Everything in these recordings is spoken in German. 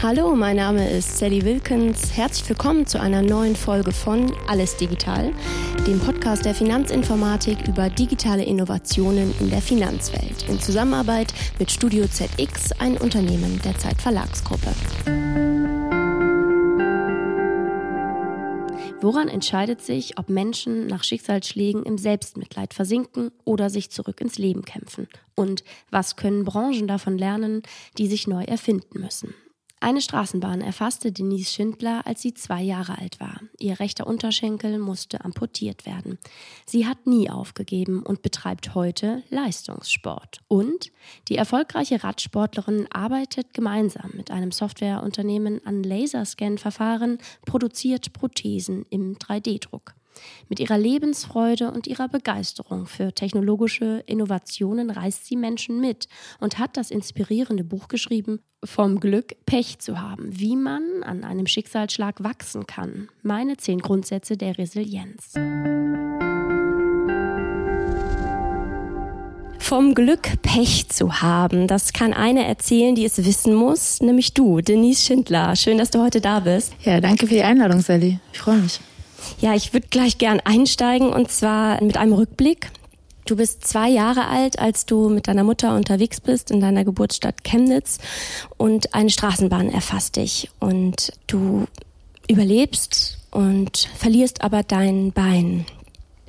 Hallo, mein Name ist Sally Wilkins. Herzlich willkommen zu einer neuen Folge von Alles Digital, dem Podcast der Finanzinformatik über digitale Innovationen in der Finanzwelt in Zusammenarbeit mit Studio ZX, ein Unternehmen der Zeit Verlagsgruppe. Woran entscheidet sich, ob Menschen nach Schicksalsschlägen im Selbstmitleid versinken oder sich zurück ins Leben kämpfen? Und was können Branchen davon lernen, die sich neu erfinden müssen? Eine Straßenbahn erfasste Denise Schindler, als sie zwei Jahre alt war. Ihr rechter Unterschenkel musste amputiert werden. Sie hat nie aufgegeben und betreibt heute Leistungssport. Und die erfolgreiche Radsportlerin arbeitet gemeinsam mit einem Softwareunternehmen an Laserscan-Verfahren, produziert Prothesen im 3D-Druck. Mit ihrer Lebensfreude und ihrer Begeisterung für technologische Innovationen reist sie Menschen mit und hat das inspirierende Buch geschrieben, Vom Glück Pech zu haben, wie man an einem Schicksalsschlag wachsen kann. Meine zehn Grundsätze der Resilienz. Vom Glück Pech zu haben, das kann eine erzählen, die es wissen muss, nämlich du, Denise Schindler. Schön, dass du heute da bist. Ja, danke für die Einladung, Sally. Ich freue mich. Ja, ich würde gleich gern einsteigen und zwar mit einem Rückblick. Du bist zwei Jahre alt, als du mit deiner Mutter unterwegs bist in deiner Geburtsstadt Chemnitz und eine Straßenbahn erfasst dich. Und du überlebst und verlierst aber dein Bein,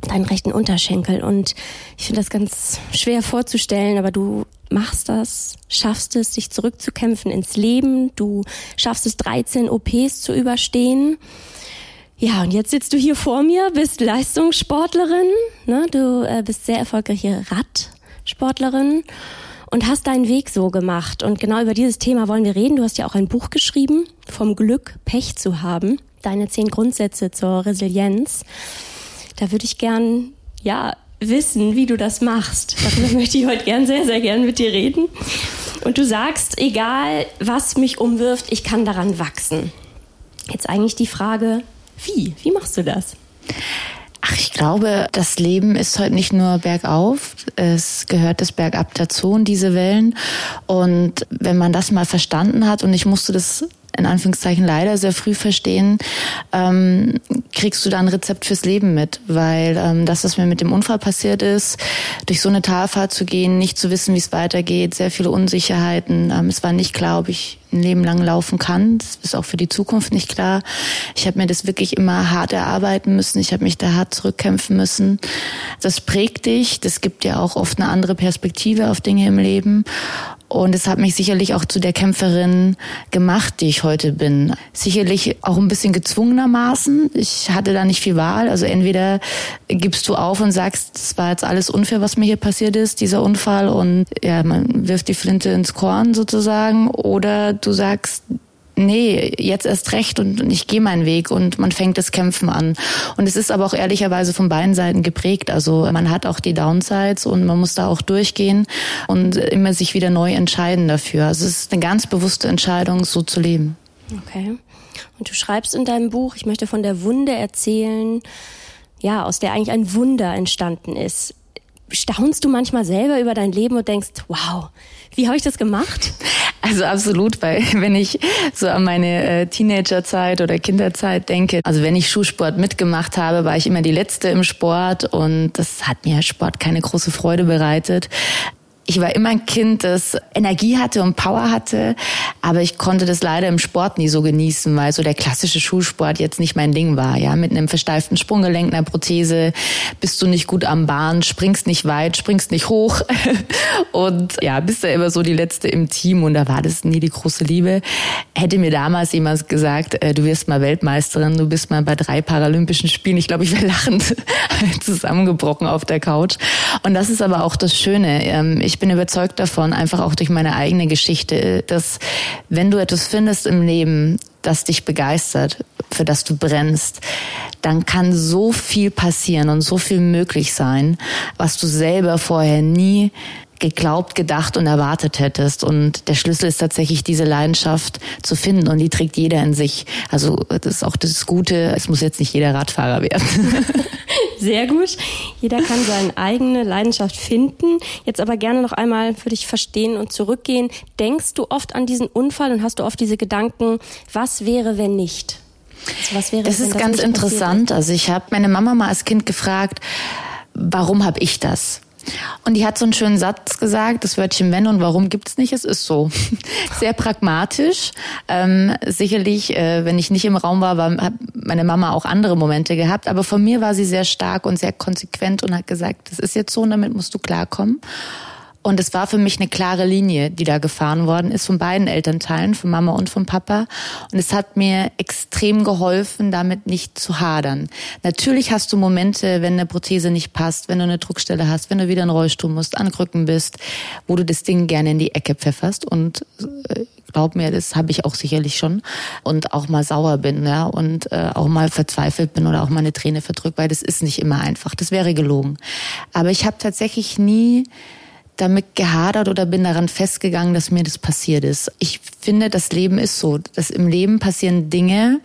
deinen rechten Unterschenkel. Und ich finde das ganz schwer vorzustellen, aber du machst das, schaffst es, dich zurückzukämpfen ins Leben, du schaffst es, 13 OPs zu überstehen ja, und jetzt sitzt du hier vor mir, bist Leistungssportlerin, ne? du äh, bist sehr erfolgreiche Radsportlerin und hast deinen Weg so gemacht. Und genau über dieses Thema wollen wir reden. Du hast ja auch ein Buch geschrieben, vom Glück Pech zu haben, deine zehn Grundsätze zur Resilienz. Da würde ich gern, ja, wissen, wie du das machst. Darüber möchte ich heute gern, sehr, sehr gern mit dir reden. Und du sagst, egal was mich umwirft, ich kann daran wachsen. Jetzt eigentlich die Frage, wie? Wie machst du das? Ach, ich glaube, das Leben ist heute nicht nur bergauf, es gehört das bergab dazu und diese Wellen. Und wenn man das mal verstanden hat, und ich musste das in Anführungszeichen leider sehr früh verstehen, ähm, kriegst du da ein Rezept fürs Leben mit. Weil ähm, das, was mir mit dem Unfall passiert ist, durch so eine Talfahrt zu gehen, nicht zu wissen, wie es weitergeht, sehr viele Unsicherheiten. Ähm, es war nicht klar, ob ich ein Leben lang laufen kann. Das ist auch für die Zukunft nicht klar. Ich habe mir das wirklich immer hart erarbeiten müssen. Ich habe mich da hart zurückkämpfen müssen. Das prägt dich. Das gibt dir auch oft eine andere Perspektive auf Dinge im Leben. Und es hat mich sicherlich auch zu der Kämpferin gemacht, die ich heute bin. Sicherlich auch ein bisschen gezwungenermaßen. Ich hatte da nicht viel Wahl. Also entweder gibst du auf und sagst, es war jetzt alles unfair, was mir hier passiert ist, dieser Unfall, und ja, man wirft die Flinte ins Korn sozusagen, oder du sagst, nee, jetzt erst recht und, ich gehe meinen Weg und man fängt das Kämpfen an. Und es ist aber auch ehrlicherweise von beiden Seiten geprägt. Also man hat auch die Downsides und man muss da auch durchgehen und immer sich wieder neu entscheiden dafür. Also es ist eine ganz bewusste Entscheidung, so zu leben. Okay. Und du schreibst in deinem Buch, ich möchte von der Wunde erzählen, ja, aus der eigentlich ein Wunder entstanden ist. Staunst du manchmal selber über dein Leben und denkst, wow, wie habe ich das gemacht? Also absolut, weil wenn ich so an meine äh, Teenagerzeit oder Kinderzeit denke, also wenn ich Schulsport mitgemacht habe, war ich immer die Letzte im Sport und das hat mir Sport keine große Freude bereitet. Ich war immer ein Kind, das Energie hatte und Power hatte, aber ich konnte das leider im Sport nie so genießen, weil so der klassische Schulsport jetzt nicht mein Ding war. Ja, mit einem versteiften Sprunggelenk, einer Prothese bist du nicht gut am Bahn, springst nicht weit, springst nicht hoch und ja, bist da immer so die letzte im Team und da war das nie die große Liebe. Hätte mir damals jemand gesagt, äh, du wirst mal Weltmeisterin, du bist mal bei drei Paralympischen Spielen, ich glaube, ich wäre lachend zusammengebrochen auf der Couch. Und das ist aber auch das Schöne. Ähm, ich bin überzeugt davon, einfach auch durch meine eigene Geschichte, dass wenn du etwas findest im Leben, das dich begeistert, für das du brennst, dann kann so viel passieren und so viel möglich sein, was du selber vorher nie geglaubt, gedacht und erwartet hättest. Und der Schlüssel ist tatsächlich diese Leidenschaft zu finden und die trägt jeder in sich. Also das ist auch das Gute, es muss jetzt nicht jeder Radfahrer werden. Sehr gut. Jeder kann seine eigene Leidenschaft finden. Jetzt aber gerne noch einmal für dich verstehen und zurückgehen. Denkst du oft an diesen Unfall und hast du oft diese Gedanken, was wäre, wenn nicht? Also was wäre, das ist das ganz interessant. Also ich habe meine Mama mal als Kind gefragt, warum habe ich das? Und die hat so einen schönen Satz gesagt, das Wörtchen wenn und warum gibt's nicht, es ist so. Sehr pragmatisch. Ähm, sicherlich, äh, wenn ich nicht im Raum war, war, hat meine Mama auch andere Momente gehabt, aber von mir war sie sehr stark und sehr konsequent und hat gesagt, das ist jetzt so und damit musst du klarkommen. Und es war für mich eine klare Linie, die da gefahren worden ist von beiden Elternteilen, von Mama und von Papa. Und es hat mir extrem geholfen, damit nicht zu hadern. Natürlich hast du Momente, wenn eine Prothese nicht passt, wenn du eine Druckstelle hast, wenn du wieder in Rollstuhl musst, an Krücken bist, wo du das Ding gerne in die Ecke pfefferst. Und äh, glaub mir, das habe ich auch sicherlich schon. Und auch mal sauer bin, ja, und äh, auch mal verzweifelt bin oder auch mal eine Träne verdrückt, weil das ist nicht immer einfach. Das wäre gelogen. Aber ich habe tatsächlich nie damit gehadert oder bin daran festgegangen, dass mir das passiert ist. Ich finde, das Leben ist so. Dass im Leben passieren Dinge,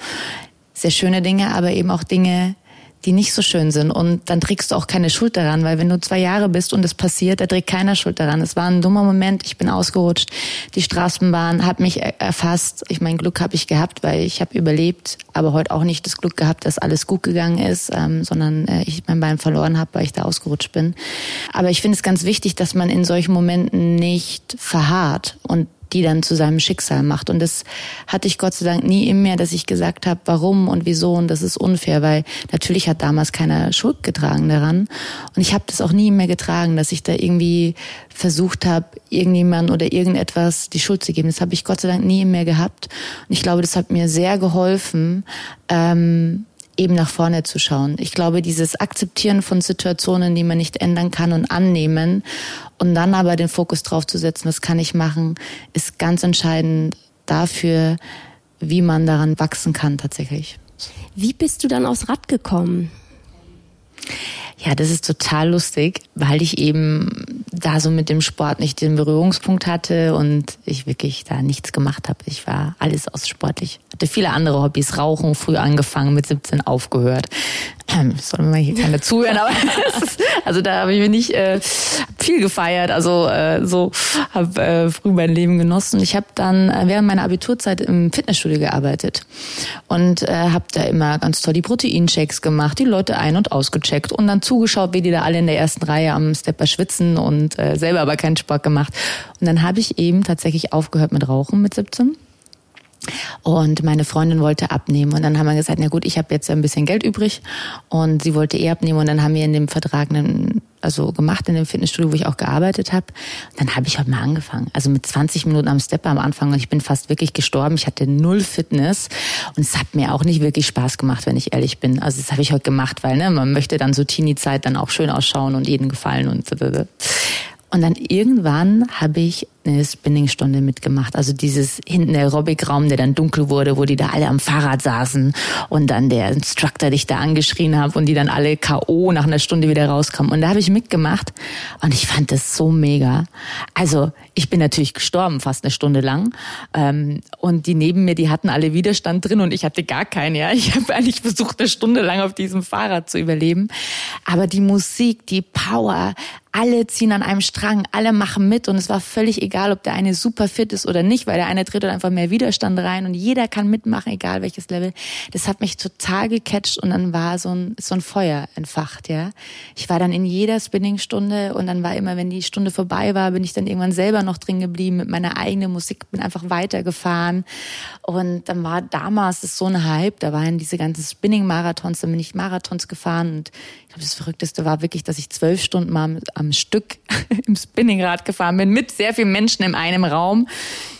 sehr schöne Dinge, aber eben auch Dinge, die nicht so schön sind. Und dann trägst du auch keine Schuld daran, weil wenn du zwei Jahre bist und es passiert, da trägt keiner Schuld daran. Es war ein dummer Moment, ich bin ausgerutscht, die Straßenbahn hat mich erfasst. Ich mein Glück habe ich gehabt, weil ich habe überlebt, aber heute auch nicht das Glück gehabt, dass alles gut gegangen ist, ähm, sondern äh, ich mein Bein verloren habe, weil ich da ausgerutscht bin. Aber ich finde es ganz wichtig, dass man in solchen Momenten nicht verharrt und die dann zu seinem Schicksal macht. Und das hatte ich Gott sei Dank nie in mir, dass ich gesagt habe, warum und wieso und das ist unfair, weil natürlich hat damals keiner Schuld getragen daran. Und ich habe das auch nie mehr getragen, dass ich da irgendwie versucht habe, irgendjemand oder irgendetwas die Schuld zu geben. Das habe ich Gott sei Dank nie mehr gehabt. Und ich glaube, das hat mir sehr geholfen, ähm, eben nach vorne zu schauen. Ich glaube, dieses Akzeptieren von Situationen, die man nicht ändern kann und annehmen und dann aber den Fokus drauf zu setzen, was kann ich machen, ist ganz entscheidend dafür, wie man daran wachsen kann tatsächlich. Wie bist du dann aufs Rad gekommen? Ja, das ist total lustig, weil ich eben da so mit dem Sport nicht den Berührungspunkt hatte und ich wirklich da nichts gemacht habe. Ich war alles aus sportlich. Hatte viele andere Hobbys, Rauchen, früh angefangen, mit 17 aufgehört. Ähm, soll mir hier keiner zuhören, aber ist, also da habe ich mir nicht äh, viel gefeiert. Also äh, so habe äh, früh mein Leben genossen. Ich habe dann äh, während meiner Abiturzeit im Fitnessstudio gearbeitet und äh, habe da immer ganz toll die Proteinchecks gemacht, die Leute ein- und ausgecheckt und dann zugeschaut, wie die da alle in der ersten Reihe am Stepper schwitzen und äh, selber aber keinen Sport gemacht. Und dann habe ich eben tatsächlich aufgehört mit Rauchen mit 17 und meine Freundin wollte abnehmen. Und dann haben wir gesagt, na gut, ich habe jetzt ein bisschen Geld übrig. Und sie wollte eh abnehmen. Und dann haben wir in dem Vertrag einen, also gemacht in dem Fitnessstudio, wo ich auch gearbeitet habe. dann habe ich halt mal angefangen. Also mit 20 Minuten am Stepper am Anfang. Und ich bin fast wirklich gestorben. Ich hatte null Fitness. Und es hat mir auch nicht wirklich Spaß gemacht, wenn ich ehrlich bin. Also das habe ich heute gemacht, weil ne, man möchte dann so Teenie-Zeit dann auch schön ausschauen und jedem gefallen und so. Und dann irgendwann habe ich eine Spinningstunde mitgemacht. Also dieses hinten der Aerobic-Raum, der dann dunkel wurde, wo die da alle am Fahrrad saßen und dann der Instructor dich da angeschrien hat und die dann alle K.O. nach einer Stunde wieder rauskamen. Und da habe ich mitgemacht und ich fand das so mega. Also ich bin natürlich gestorben, fast eine Stunde lang. Ähm, und die neben mir, die hatten alle Widerstand drin und ich hatte gar keinen. Ja, Ich habe eigentlich versucht, eine Stunde lang auf diesem Fahrrad zu überleben. Aber die Musik, die Power, alle ziehen an einem Strang, alle machen mit und es war völlig egal, egal, ob der eine super fit ist oder nicht, weil der eine tritt einfach mehr Widerstand rein und jeder kann mitmachen, egal welches Level. Das hat mich total gecatcht und dann war so ein, so ein Feuer entfacht, ja. Ich war dann in jeder Spinningstunde und dann war immer, wenn die Stunde vorbei war, bin ich dann irgendwann selber noch drin geblieben mit meiner eigenen Musik, bin einfach weitergefahren und dann war damals das so ein Hype, da waren diese ganzen Spinning-Marathons, dann bin ich Marathons gefahren und ich glaube, das Verrückteste war wirklich, dass ich zwölf Stunden mal am Stück im Spinningrad gefahren bin mit sehr vielen Menschen Menschen in einem Raum.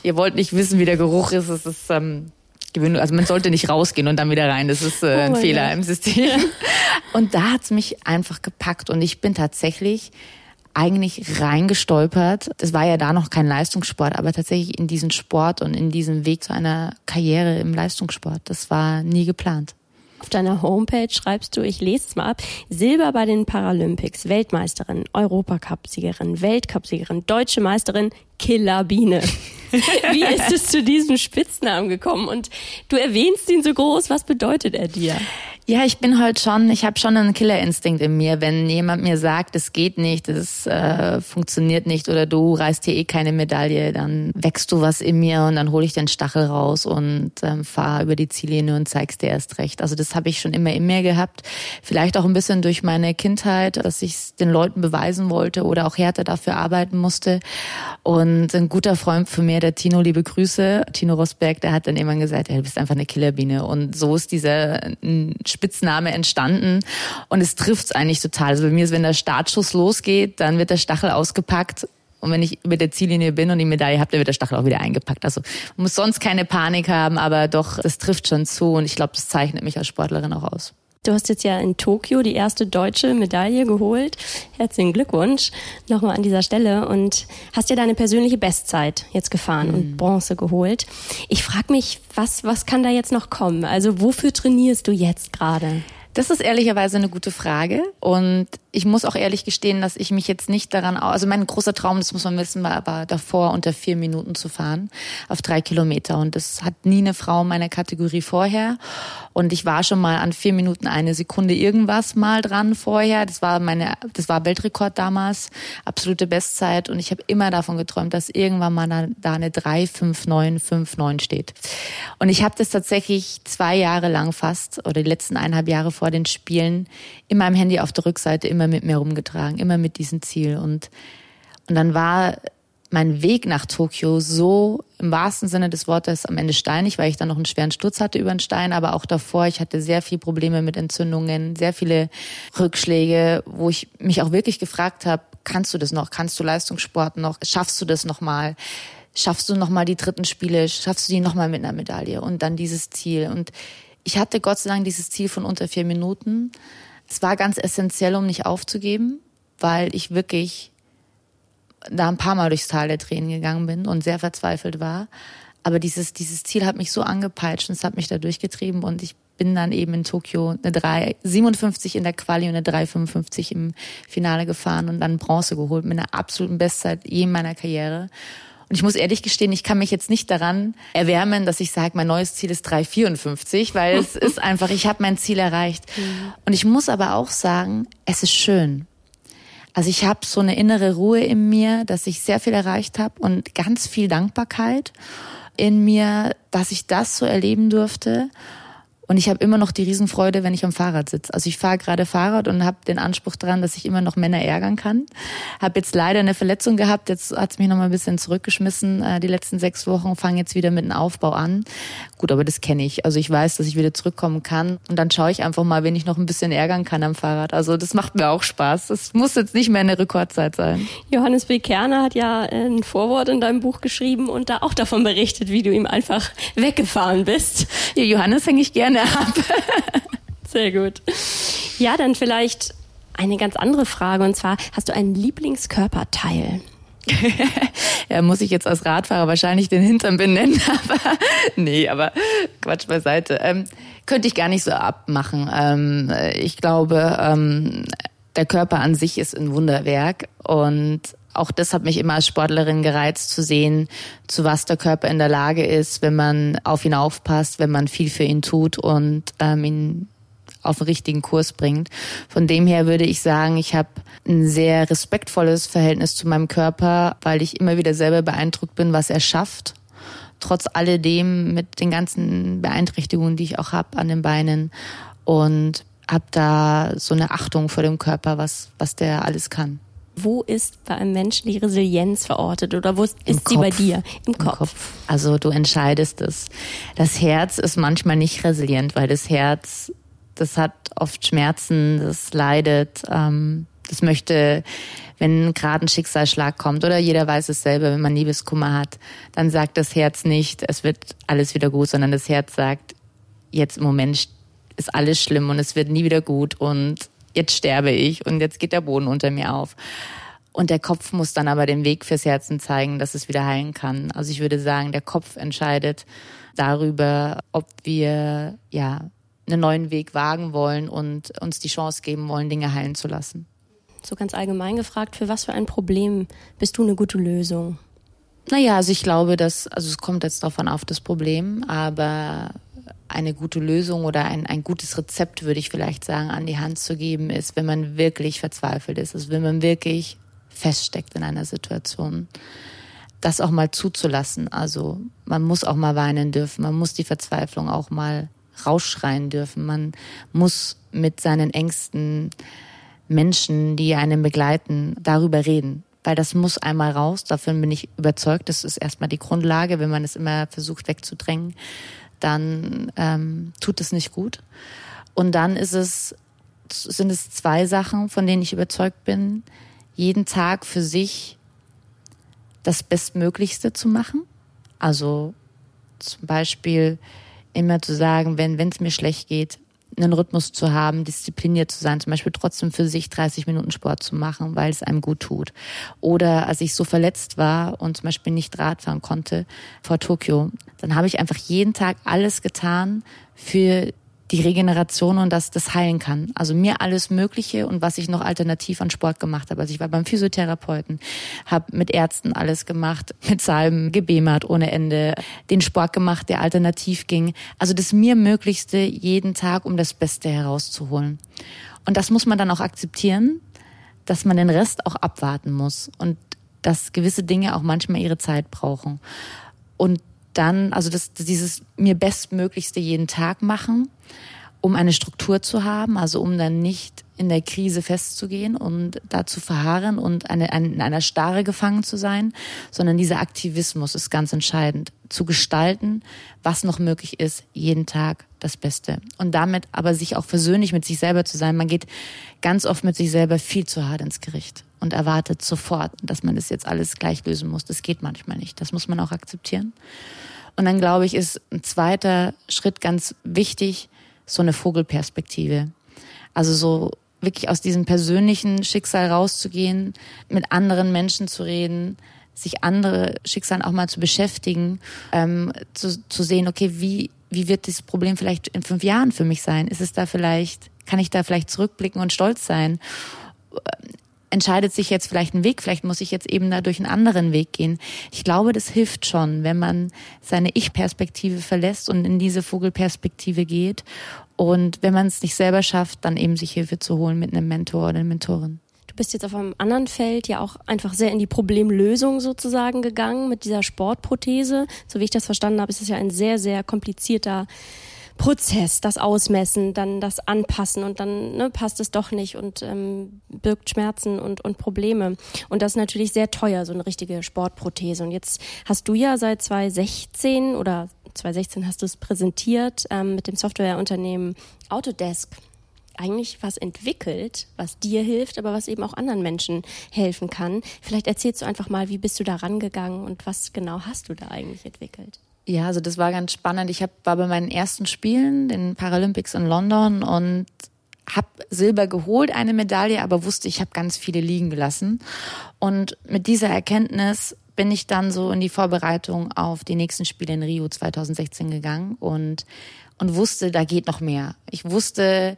Ihr wollt nicht wissen, wie der Geruch ist. Es ist ähm, also man sollte nicht rausgehen und dann wieder rein. Das ist äh, ein oh Fehler Gott. im System. Und da hat's mich einfach gepackt und ich bin tatsächlich eigentlich reingestolpert. Das war ja da noch kein Leistungssport, aber tatsächlich in diesen Sport und in diesen Weg zu einer Karriere im Leistungssport. Das war nie geplant. Auf deiner Homepage schreibst du, ich lese es mal ab, Silber bei den Paralympics, Weltmeisterin, Europacup-Siegerin, Weltcup-Siegerin, deutsche Meisterin, Killerbiene. Wie ist es zu diesem Spitznamen gekommen? Und du erwähnst ihn so groß. Was bedeutet er dir? Ja, ich bin halt schon, ich habe schon einen Killerinstinkt in mir. Wenn jemand mir sagt, es geht nicht, es äh, funktioniert nicht oder du reißt hier eh keine Medaille, dann wächst du was in mir und dann hole ich den Stachel raus und ähm, fahre über die Ziellinie und zeig's dir erst recht. Also das habe ich schon immer in mir gehabt. Vielleicht auch ein bisschen durch meine Kindheit, dass ich den Leuten beweisen wollte oder auch härter dafür arbeiten musste. Und ein guter Freund von mir, der Tino, liebe Grüße, Tino Rosberg, der hat dann immer gesagt, hey, du bist einfach eine Killerbiene. Und so ist dieser Spitzname entstanden und es trifft's eigentlich total. Also bei mir ist, wenn der Startschuss losgeht, dann wird der Stachel ausgepackt und wenn ich über der Ziellinie bin und die Medaille habe, dann wird der Stachel auch wieder eingepackt. Also muss sonst keine Panik haben, aber doch, das trifft schon zu und ich glaube, das zeichnet mich als Sportlerin auch aus. Du hast jetzt ja in Tokio die erste deutsche Medaille geholt. Herzlichen Glückwunsch nochmal an dieser Stelle und hast ja deine persönliche Bestzeit jetzt gefahren mhm. und Bronze geholt. Ich frage mich, was, was kann da jetzt noch kommen? Also wofür trainierst du jetzt gerade? Das ist ehrlicherweise eine gute Frage. Und ich muss auch ehrlich gestehen, dass ich mich jetzt nicht daran, also mein großer Traum, das muss man wissen, war aber davor unter vier Minuten zu fahren auf drei Kilometer. Und das hat nie eine Frau meiner Kategorie vorher. Und ich war schon mal an vier Minuten eine Sekunde irgendwas mal dran vorher. Das war meine, das war Weltrekord damals, absolute Bestzeit. Und ich habe immer davon geträumt, dass irgendwann mal da eine 35959 steht. Und ich habe das tatsächlich zwei Jahre lang fast oder die letzten eineinhalb Jahre vor den Spielen in meinem Handy auf der Rückseite immer mit mir rumgetragen, immer mit diesem Ziel. Und, und dann war mein Weg nach Tokio so im wahrsten Sinne des Wortes am Ende steinig, weil ich dann noch einen schweren Sturz hatte über den Stein, aber auch davor, ich hatte sehr viele Probleme mit Entzündungen, sehr viele Rückschläge, wo ich mich auch wirklich gefragt habe, kannst du das noch? Kannst du Leistungssport noch? Schaffst du das nochmal? Schaffst du nochmal die dritten Spiele? Schaffst du die nochmal mit einer Medaille? Und dann dieses Ziel. Und ich hatte Gott sei Dank dieses Ziel von unter vier Minuten. Es war ganz essentiell, um nicht aufzugeben, weil ich wirklich da ein paar Mal durchs Tal der Tränen gegangen bin und sehr verzweifelt war. Aber dieses, dieses Ziel hat mich so angepeitscht und es hat mich da durchgetrieben und ich bin dann eben in Tokio eine 3,57 in der Quali und eine 3,55 im Finale gefahren und dann Bronze geholt mit einer absoluten Bestzeit je in meiner Karriere. Und ich muss ehrlich gestehen, ich kann mich jetzt nicht daran erwärmen, dass ich sage, mein neues Ziel ist 3,54, weil es ist einfach, ich habe mein Ziel erreicht. Und ich muss aber auch sagen, es ist schön. Also ich habe so eine innere Ruhe in mir, dass ich sehr viel erreicht habe und ganz viel Dankbarkeit in mir, dass ich das so erleben durfte. Und ich habe immer noch die Riesenfreude, wenn ich am Fahrrad sitze. Also ich fahre gerade Fahrrad und habe den Anspruch dran, dass ich immer noch Männer ärgern kann. Habe jetzt leider eine Verletzung gehabt, jetzt hat's mich noch mal ein bisschen zurückgeschmissen. Äh, die letzten sechs Wochen fange jetzt wieder mit dem Aufbau an. Gut, aber das kenne ich. Also ich weiß, dass ich wieder zurückkommen kann. Und dann schaue ich einfach mal, wen ich noch ein bisschen ärgern kann am Fahrrad. Also das macht mir auch Spaß. Das muss jetzt nicht mehr eine Rekordzeit sein. Johannes B. Kerner hat ja ein Vorwort in deinem Buch geschrieben und da auch davon berichtet, wie du ihm einfach weggefahren bist. Ja, Johannes hänge ich gerne gerne ab. Sehr gut. Ja, dann vielleicht eine ganz andere Frage und zwar, hast du einen Lieblingskörperteil? ja, muss ich jetzt als Radfahrer wahrscheinlich den Hintern benennen, aber nee, aber Quatsch beiseite. Ähm, könnte ich gar nicht so abmachen. Ähm, ich glaube, ähm, der Körper an sich ist ein Wunderwerk und auch das hat mich immer als Sportlerin gereizt zu sehen, zu was der Körper in der Lage ist, wenn man auf ihn aufpasst, wenn man viel für ihn tut und ähm, ihn auf den richtigen Kurs bringt. Von dem her würde ich sagen, ich habe ein sehr respektvolles Verhältnis zu meinem Körper, weil ich immer wieder selber beeindruckt bin, was er schafft. Trotz alledem mit den ganzen Beeinträchtigungen, die ich auch habe an den Beinen und habe da so eine Achtung vor dem Körper, was, was der alles kann. Wo ist bei einem Menschen die Resilienz verortet oder wo ist Im sie Kopf. bei dir? Im, Im Kopf. Kopf. Also du entscheidest es. Das Herz ist manchmal nicht resilient, weil das Herz, das hat oft Schmerzen, das leidet, ähm, das möchte, wenn gerade ein Schicksalsschlag kommt oder jeder weiß es selber, wenn man Liebeskummer hat, dann sagt das Herz nicht, es wird alles wieder gut, sondern das Herz sagt, jetzt im Moment ist alles schlimm und es wird nie wieder gut und jetzt sterbe ich und jetzt geht der Boden unter mir auf. Und der Kopf muss dann aber den Weg fürs Herzen zeigen, dass es wieder heilen kann. Also ich würde sagen, der Kopf entscheidet darüber, ob wir ja einen neuen Weg wagen wollen und uns die Chance geben wollen, Dinge heilen zu lassen. So ganz allgemein gefragt, für was für ein Problem bist du eine gute Lösung? Naja, also ich glaube, dass, also es kommt jetzt davon auf das Problem, aber eine gute Lösung oder ein, ein gutes Rezept, würde ich vielleicht sagen, an die Hand zu geben, ist, wenn man wirklich verzweifelt ist, also wenn man wirklich feststeckt in einer Situation, das auch mal zuzulassen. Also man muss auch mal weinen dürfen, man muss die Verzweiflung auch mal rausschreien dürfen, man muss mit seinen engsten Menschen, die einen begleiten, darüber reden weil das muss einmal raus. Davon bin ich überzeugt. Das ist erstmal die Grundlage. Wenn man es immer versucht wegzudrängen, dann ähm, tut es nicht gut. Und dann ist es, sind es zwei Sachen, von denen ich überzeugt bin, jeden Tag für sich das Bestmöglichste zu machen. Also zum Beispiel immer zu sagen, wenn es mir schlecht geht, einen Rhythmus zu haben, diszipliniert zu sein, zum Beispiel trotzdem für sich 30 Minuten Sport zu machen, weil es einem gut tut. Oder als ich so verletzt war und zum Beispiel nicht Radfahren konnte vor Tokio, dann habe ich einfach jeden Tag alles getan für die Regeneration und dass das heilen kann. Also mir alles Mögliche und was ich noch alternativ an Sport gemacht habe. Also ich war beim Physiotherapeuten, habe mit Ärzten alles gemacht, mit Salben gebemert ohne Ende, den Sport gemacht, der alternativ ging. Also das mir Möglichste jeden Tag, um das Beste herauszuholen. Und das muss man dann auch akzeptieren, dass man den Rest auch abwarten muss und dass gewisse Dinge auch manchmal ihre Zeit brauchen. Und dann, also das, dieses mir Bestmöglichste jeden Tag machen, um eine Struktur zu haben, also um dann nicht in der Krise festzugehen und da zu verharren und eine, eine, in einer Starre gefangen zu sein, sondern dieser Aktivismus ist ganz entscheidend, zu gestalten, was noch möglich ist, jeden Tag das Beste. Und damit aber sich auch versöhnlich mit sich selber zu sein. Man geht ganz oft mit sich selber viel zu hart ins Gericht und erwartet sofort, dass man das jetzt alles gleich lösen muss. Das geht manchmal nicht. Das muss man auch akzeptieren. Und dann glaube ich, ist ein zweiter Schritt ganz wichtig, so eine Vogelperspektive. Also so wirklich aus diesem persönlichen Schicksal rauszugehen, mit anderen Menschen zu reden, sich andere Schicksalen auch mal zu beschäftigen, ähm, zu, zu sehen, okay, wie, wie wird dieses Problem vielleicht in fünf Jahren für mich sein? Ist es da vielleicht, kann ich da vielleicht zurückblicken und stolz sein? Entscheidet sich jetzt vielleicht ein Weg, vielleicht muss ich jetzt eben da durch einen anderen Weg gehen. Ich glaube, das hilft schon, wenn man seine Ich-Perspektive verlässt und in diese Vogelperspektive geht. Und wenn man es nicht selber schafft, dann eben sich Hilfe zu holen mit einem Mentor oder einer Mentorin. Du bist jetzt auf einem anderen Feld ja auch einfach sehr in die Problemlösung sozusagen gegangen mit dieser Sportprothese. So wie ich das verstanden habe, ist es ja ein sehr, sehr komplizierter Prozess, das Ausmessen, dann das Anpassen und dann ne, passt es doch nicht und ähm, birgt Schmerzen und, und Probleme. Und das ist natürlich sehr teuer, so eine richtige Sportprothese. Und jetzt hast du ja seit 2016 oder 2016 hast du es präsentiert ähm, mit dem Softwareunternehmen Autodesk eigentlich was entwickelt, was dir hilft, aber was eben auch anderen Menschen helfen kann. Vielleicht erzählst du einfach mal, wie bist du da rangegangen und was genau hast du da eigentlich entwickelt? Ja, also das war ganz spannend. Ich hab, war bei meinen ersten Spielen, den Paralympics in London und habe Silber geholt, eine Medaille, aber wusste, ich habe ganz viele liegen gelassen. Und mit dieser Erkenntnis bin ich dann so in die Vorbereitung auf die nächsten Spiele in Rio 2016 gegangen und, und wusste, da geht noch mehr. Ich wusste,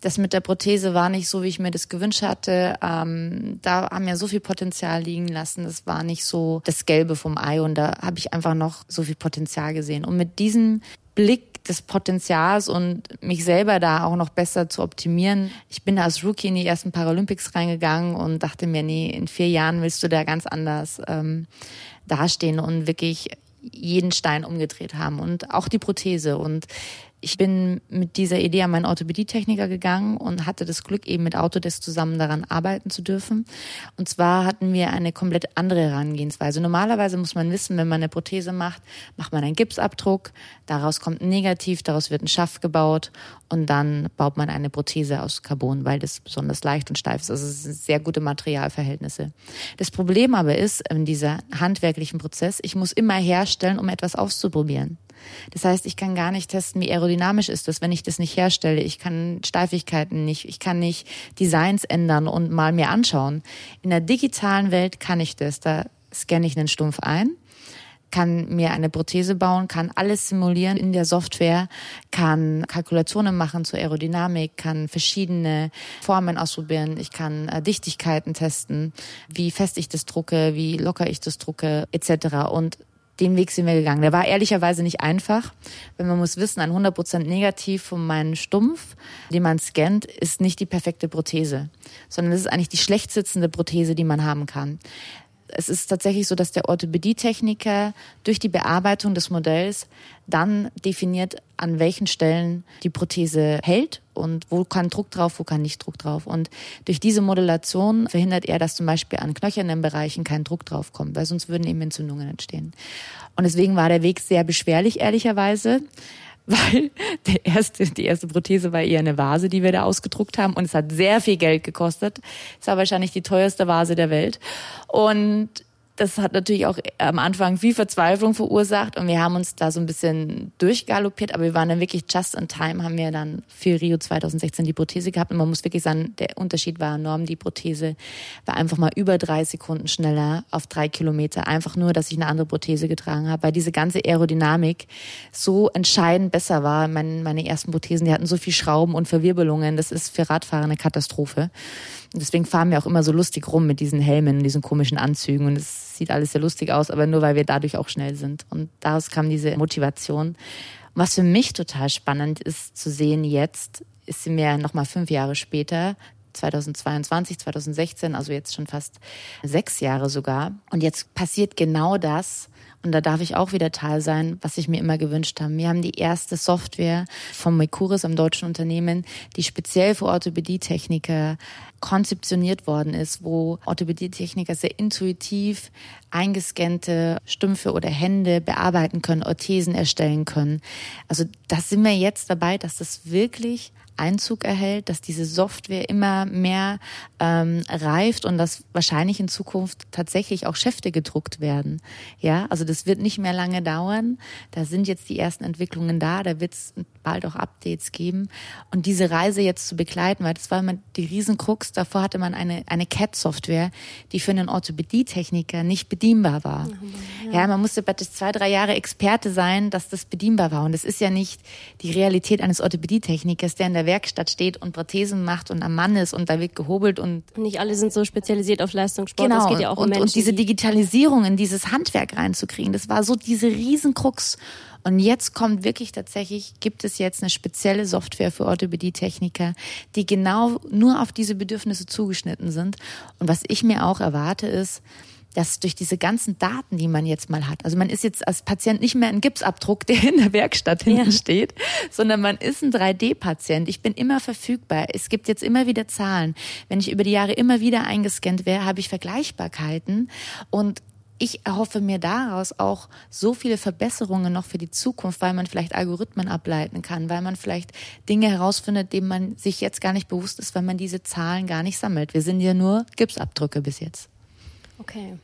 das mit der Prothese war nicht so, wie ich mir das gewünscht hatte. Ähm, da haben wir so viel Potenzial liegen lassen. Das war nicht so das Gelbe vom Ei und da habe ich einfach noch so viel Potenzial gesehen. Und mit diesem Blick des Potenzials und mich selber da auch noch besser zu optimieren. Ich bin als Rookie in die ersten Paralympics reingegangen und dachte mir, nee, in vier Jahren willst du da ganz anders ähm, dastehen und wirklich jeden Stein umgedreht haben und auch die Prothese. Und ich bin mit dieser Idee an meinen Orthopädietechniker gegangen und hatte das Glück, eben mit Autodesk zusammen daran arbeiten zu dürfen. Und zwar hatten wir eine komplett andere Herangehensweise. Normalerweise muss man wissen, wenn man eine Prothese macht, macht man einen Gipsabdruck, daraus kommt ein Negativ, daraus wird ein Schaft gebaut und dann baut man eine Prothese aus Carbon, weil das besonders leicht und steif ist. Also es sind sehr gute Materialverhältnisse. Das Problem aber ist in dieser handwerklichen Prozess, ich muss immer herstellen, um etwas auszuprobieren. Das heißt, ich kann gar nicht testen, wie aerodynamisch ist das, wenn ich das nicht herstelle. Ich kann Steifigkeiten nicht, ich kann nicht Designs ändern und mal mir anschauen. In der digitalen Welt kann ich das. Da scanne ich einen Stumpf ein. kann mir eine Prothese bauen, kann alles simulieren in der Software, kann Kalkulationen machen zur Aerodynamik, kann verschiedene Formen ausprobieren, ich kann äh, Dichtigkeiten testen, wie fest ich das drucke, wie locker ich das drucke, etc. Und den Weg sind wir gegangen. Der war ehrlicherweise nicht einfach, weil man muss wissen, ein 100% negativ von meinem Stumpf, den man scannt, ist nicht die perfekte Prothese, sondern es ist eigentlich die schlecht sitzende Prothese, die man haben kann es ist tatsächlich so, dass der Orthopädietechniker durch die Bearbeitung des Modells dann definiert, an welchen Stellen die Prothese hält und wo kann Druck drauf, wo kann nicht Druck drauf. Und durch diese Modulation verhindert er, dass zum Beispiel an knöchernen Bereichen kein Druck drauf kommt, weil sonst würden eben Entzündungen entstehen. Und deswegen war der Weg sehr beschwerlich, ehrlicherweise weil der erste, die erste Prothese war eher eine Vase, die wir da ausgedruckt haben und es hat sehr viel Geld gekostet. Es war wahrscheinlich die teuerste Vase der Welt. Und das hat natürlich auch am Anfang viel Verzweiflung verursacht und wir haben uns da so ein bisschen durchgaloppiert, aber wir waren dann wirklich just in time, haben wir dann für Rio 2016 die Prothese gehabt und man muss wirklich sagen, der Unterschied war enorm. Die Prothese war einfach mal über drei Sekunden schneller auf drei Kilometer, einfach nur, dass ich eine andere Prothese getragen habe, weil diese ganze Aerodynamik so entscheidend besser war. Meine, meine ersten Prothesen, die hatten so viel Schrauben und Verwirbelungen, das ist für Radfahrer eine Katastrophe. Deswegen fahren wir auch immer so lustig rum mit diesen Helmen, diesen komischen Anzügen und es sieht alles sehr lustig aus, aber nur weil wir dadurch auch schnell sind. Und daraus kam diese Motivation. was für mich total spannend ist zu sehen jetzt, ist sie mir nochmal fünf Jahre später, 2022, 2016, also jetzt schon fast sechs Jahre sogar. Und jetzt passiert genau das, und da darf ich auch wieder Teil sein, was ich mir immer gewünscht habe. Wir haben die erste Software vom Mekuris, am deutschen Unternehmen, die speziell für Orthopädietechniker konzeptioniert worden ist, wo Orthopädietechniker sehr intuitiv eingescannte Stümpfe oder Hände bearbeiten können, Orthesen erstellen können. Also das sind wir jetzt dabei, dass das wirklich Einzug erhält, dass diese Software immer mehr ähm, reift und dass wahrscheinlich in Zukunft tatsächlich auch Schäfte gedruckt werden. Ja, also das wird nicht mehr lange dauern. Da sind jetzt die ersten Entwicklungen da, da wird es bald auch Updates geben. Und diese Reise jetzt zu begleiten, weil das war immer die Riesenkrux, davor hatte man eine, eine CAT-Software, die für einen Orthopädietechniker nicht bedienbar war. Ja. ja, man musste praktisch zwei, drei Jahre Experte sein, dass das bedienbar war. Und das ist ja nicht die Realität eines Orthopädietechnikers, der in der Werkstatt steht und Prothesen macht und am Mann ist und da wird gehobelt und. Nicht alle sind so spezialisiert auf Leistungssport. Genau. Das geht ja auch um und, Menschen, und diese Digitalisierung in dieses Handwerk reinzukriegen, das war so diese Riesenkrux. Und jetzt kommt wirklich tatsächlich, gibt es jetzt eine spezielle Software für Orthopädie-Techniker, die genau nur auf diese Bedürfnisse zugeschnitten sind. Und was ich mir auch erwarte ist, dass durch diese ganzen Daten, die man jetzt mal hat, also man ist jetzt als Patient nicht mehr ein Gipsabdruck, der in der Werkstatt hinten ja. steht, sondern man ist ein 3D-Patient. Ich bin immer verfügbar. Es gibt jetzt immer wieder Zahlen. Wenn ich über die Jahre immer wieder eingescannt wäre, habe ich Vergleichbarkeiten und ich erhoffe mir daraus auch so viele Verbesserungen noch für die Zukunft, weil man vielleicht Algorithmen ableiten kann, weil man vielleicht Dinge herausfindet, denen man sich jetzt gar nicht bewusst ist, weil man diese Zahlen gar nicht sammelt. Wir sind ja nur Gipsabdrücke bis jetzt. Okay.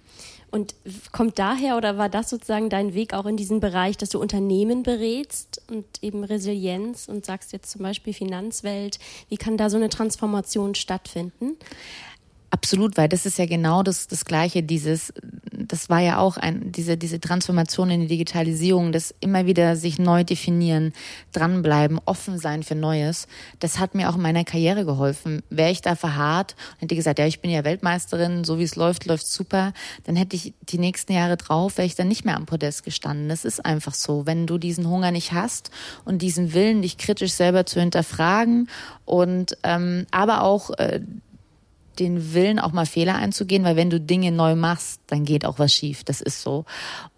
Und kommt daher oder war das sozusagen dein Weg auch in diesen Bereich, dass du Unternehmen berätst und eben Resilienz und sagst jetzt zum Beispiel Finanzwelt, wie kann da so eine Transformation stattfinden? Absolut, weil das ist ja genau das, das Gleiche, dieses, das war ja auch ein, diese, diese Transformation in die Digitalisierung, das immer wieder sich neu definieren, dranbleiben, offen sein für Neues. Das hat mir auch in meiner Karriere geholfen. Wäre ich da verharrt und hätte gesagt, ja, ich bin ja Weltmeisterin, so wie es läuft, läuft super, dann hätte ich die nächsten Jahre drauf, wäre ich dann nicht mehr am Podest gestanden. Das ist einfach so. Wenn du diesen Hunger nicht hast und diesen Willen, dich kritisch selber zu hinterfragen und ähm, aber auch äh, den Willen, auch mal Fehler einzugehen, weil wenn du Dinge neu machst, dann geht auch was schief. Das ist so.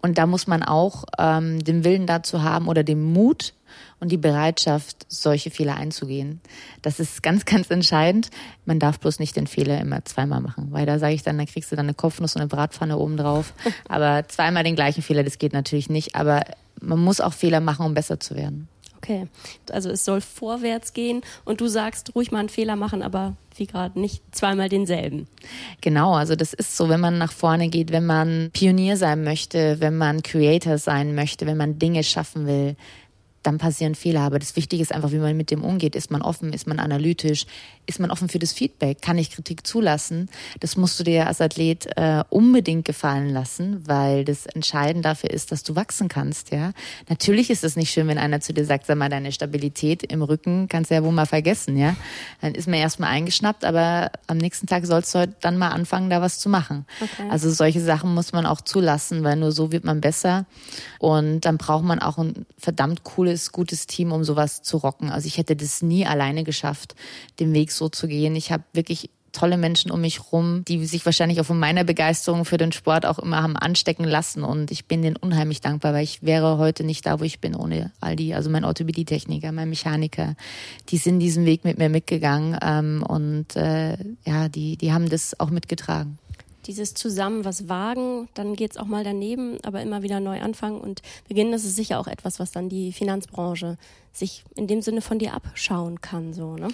Und da muss man auch ähm, den Willen dazu haben oder den Mut und die Bereitschaft, solche Fehler einzugehen. Das ist ganz, ganz entscheidend. Man darf bloß nicht den Fehler immer zweimal machen, weil da sage ich dann, da kriegst du dann eine Kopfnuss und eine Bratpfanne oben drauf. Aber zweimal den gleichen Fehler, das geht natürlich nicht. Aber man muss auch Fehler machen, um besser zu werden. Okay, also es soll vorwärts gehen und du sagst, ruhig mal einen Fehler machen, aber wie gerade nicht zweimal denselben. Genau, also das ist so, wenn man nach vorne geht, wenn man Pionier sein möchte, wenn man Creator sein möchte, wenn man Dinge schaffen will, dann passieren Fehler. Aber das Wichtige ist einfach, wie man mit dem umgeht. Ist man offen? Ist man analytisch? Ist man offen für das Feedback? Kann ich Kritik zulassen? Das musst du dir als Athlet äh, unbedingt gefallen lassen, weil das entscheidend dafür ist, dass du wachsen kannst. Ja, natürlich ist es nicht schön, wenn einer zu dir sagt, sag mal, deine Stabilität im Rücken kannst du ja wohl mal vergessen. Ja, dann ist man erstmal eingeschnappt, aber am nächsten Tag sollst du dann mal anfangen, da was zu machen. Okay. Also solche Sachen muss man auch zulassen, weil nur so wird man besser. Und dann braucht man auch ein verdammt cooles, gutes Team, um sowas zu rocken. Also ich hätte das nie alleine geschafft, den Weg so zu gehen. Ich habe wirklich tolle Menschen um mich rum, die sich wahrscheinlich auch von meiner Begeisterung für den Sport auch immer haben anstecken lassen. Und ich bin denen unheimlich dankbar, weil ich wäre heute nicht da, wo ich bin, ohne all die, also mein Orthopädietechniker, mein Mechaniker, die sind diesen Weg mit mir mitgegangen ähm, und äh, ja, die, die haben das auch mitgetragen dieses zusammen was wagen, dann geht es auch mal daneben, aber immer wieder neu anfangen. Und beginnen, das ist sicher auch etwas, was dann die Finanzbranche sich in dem Sinne von dir abschauen kann, so, ne?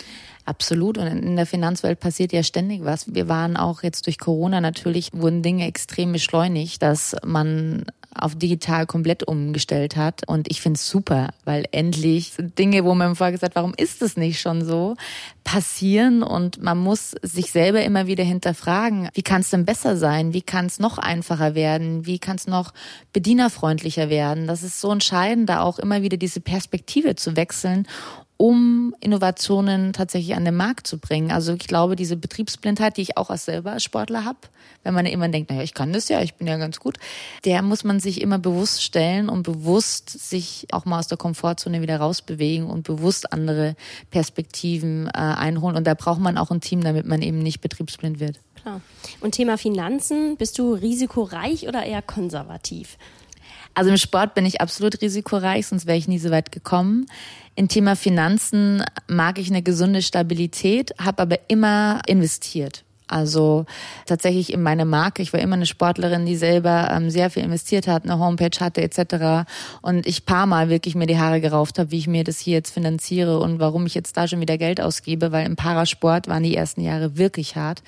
Absolut. Und in der Finanzwelt passiert ja ständig was. Wir waren auch jetzt durch Corona natürlich, wurden Dinge extrem beschleunigt, dass man auf digital komplett umgestellt hat. Und ich finde es super, weil endlich Dinge, wo man vorher gesagt hat, warum ist es nicht schon so, passieren und man muss sich selber immer wieder hinterfragen, wie kann es denn besser sein? Wie kann es noch einfacher werden? Wie kann es noch bedienerfreundlicher werden? Das ist so entscheidend, da auch immer wieder diese Perspektive zu wechseln um Innovationen tatsächlich an den Markt zu bringen. Also ich glaube, diese Betriebsblindheit, die ich auch als selber Sportler habe, wenn man immer denkt, naja, ich kann das ja, ich bin ja ganz gut, der muss man sich immer bewusst stellen und bewusst sich auch mal aus der Komfortzone wieder rausbewegen und bewusst andere Perspektiven äh, einholen. Und da braucht man auch ein Team, damit man eben nicht betriebsblind wird. Klar. Und Thema Finanzen, bist du risikoreich oder eher konservativ? Also im Sport bin ich absolut risikoreich, sonst wäre ich nie so weit gekommen. Im Thema Finanzen mag ich eine gesunde Stabilität, habe aber immer investiert. Also tatsächlich in meine Marke. Ich war immer eine Sportlerin, die selber ähm, sehr viel investiert hat, eine Homepage hatte etc. Und ich paar Mal wirklich mir die Haare gerauft habe, wie ich mir das hier jetzt finanziere und warum ich jetzt da schon wieder Geld ausgebe, weil im Parasport waren die ersten Jahre wirklich hart.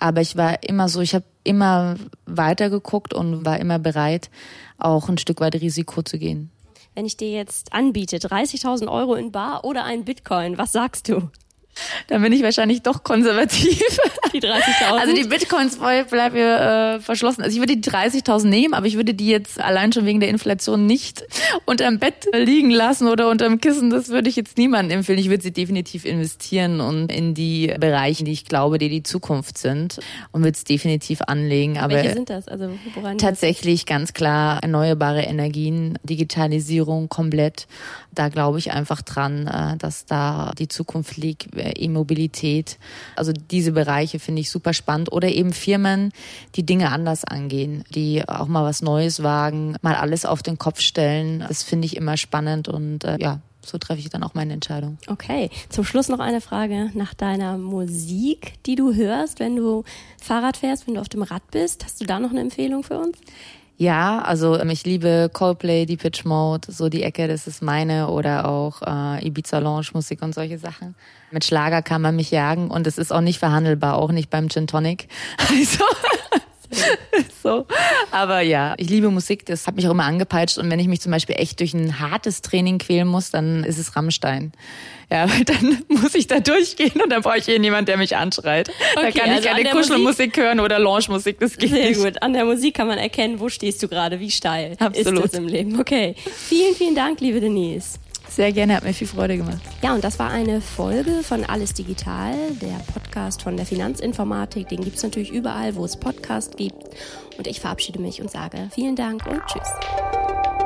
Aber ich war immer so, ich habe immer weiter geguckt und war immer bereit, auch ein Stück weit Risiko zu gehen. Wenn ich dir jetzt anbiete, 30.000 Euro in Bar oder ein Bitcoin, was sagst du? Dann bin ich wahrscheinlich doch konservativ. Die 30.000? Also die Bitcoins bleiben mir äh, verschlossen. Also ich würde die 30.000 nehmen, aber ich würde die jetzt allein schon wegen der Inflation nicht unterm Bett liegen lassen oder unterm Kissen. Das würde ich jetzt niemandem empfehlen. Ich würde sie definitiv investieren und in die Bereiche, die ich glaube, die die Zukunft sind und würde es definitiv anlegen. Aber Welche sind das? Also woran tatsächlich ganz klar erneuerbare Energien, Digitalisierung komplett. Da glaube ich einfach dran, äh, dass da die Zukunft liegt E-Mobilität. Also diese Bereiche finde ich super spannend. Oder eben Firmen, die Dinge anders angehen, die auch mal was Neues wagen, mal alles auf den Kopf stellen. Das finde ich immer spannend und äh, ja, so treffe ich dann auch meine Entscheidung. Okay, zum Schluss noch eine Frage nach deiner Musik, die du hörst, wenn du Fahrrad fährst, wenn du auf dem Rad bist. Hast du da noch eine Empfehlung für uns? Ja, also ähm, ich liebe Coldplay, die Pitch Mode, so die Ecke, das ist meine oder auch äh, Ibiza Lounge Musik und solche Sachen. Mit Schlager kann man mich jagen und es ist auch nicht verhandelbar, auch nicht beim Gin Tonic. Also so. Aber ja, ich liebe Musik, das hat mich auch immer angepeitscht. Und wenn ich mich zum Beispiel echt durch ein hartes Training quälen muss, dann ist es Rammstein. Ja, weil dann muss ich da durchgehen und dann brauche ich jemand, der mich anschreit. Okay, da kann also ich keine Kuschelmusik hören oder Lounge-Musik, das geht Sehr nicht. gut. An der Musik kann man erkennen, wo stehst du gerade, wie steil Absolut. ist es im Leben. Okay. Vielen, vielen Dank, liebe Denise. Sehr gerne, hat mir viel Freude gemacht. Ja, und das war eine Folge von Alles Digital, der Podcast von der Finanzinformatik. Den gibt es natürlich überall, wo es Podcasts gibt. Und ich verabschiede mich und sage vielen Dank und tschüss.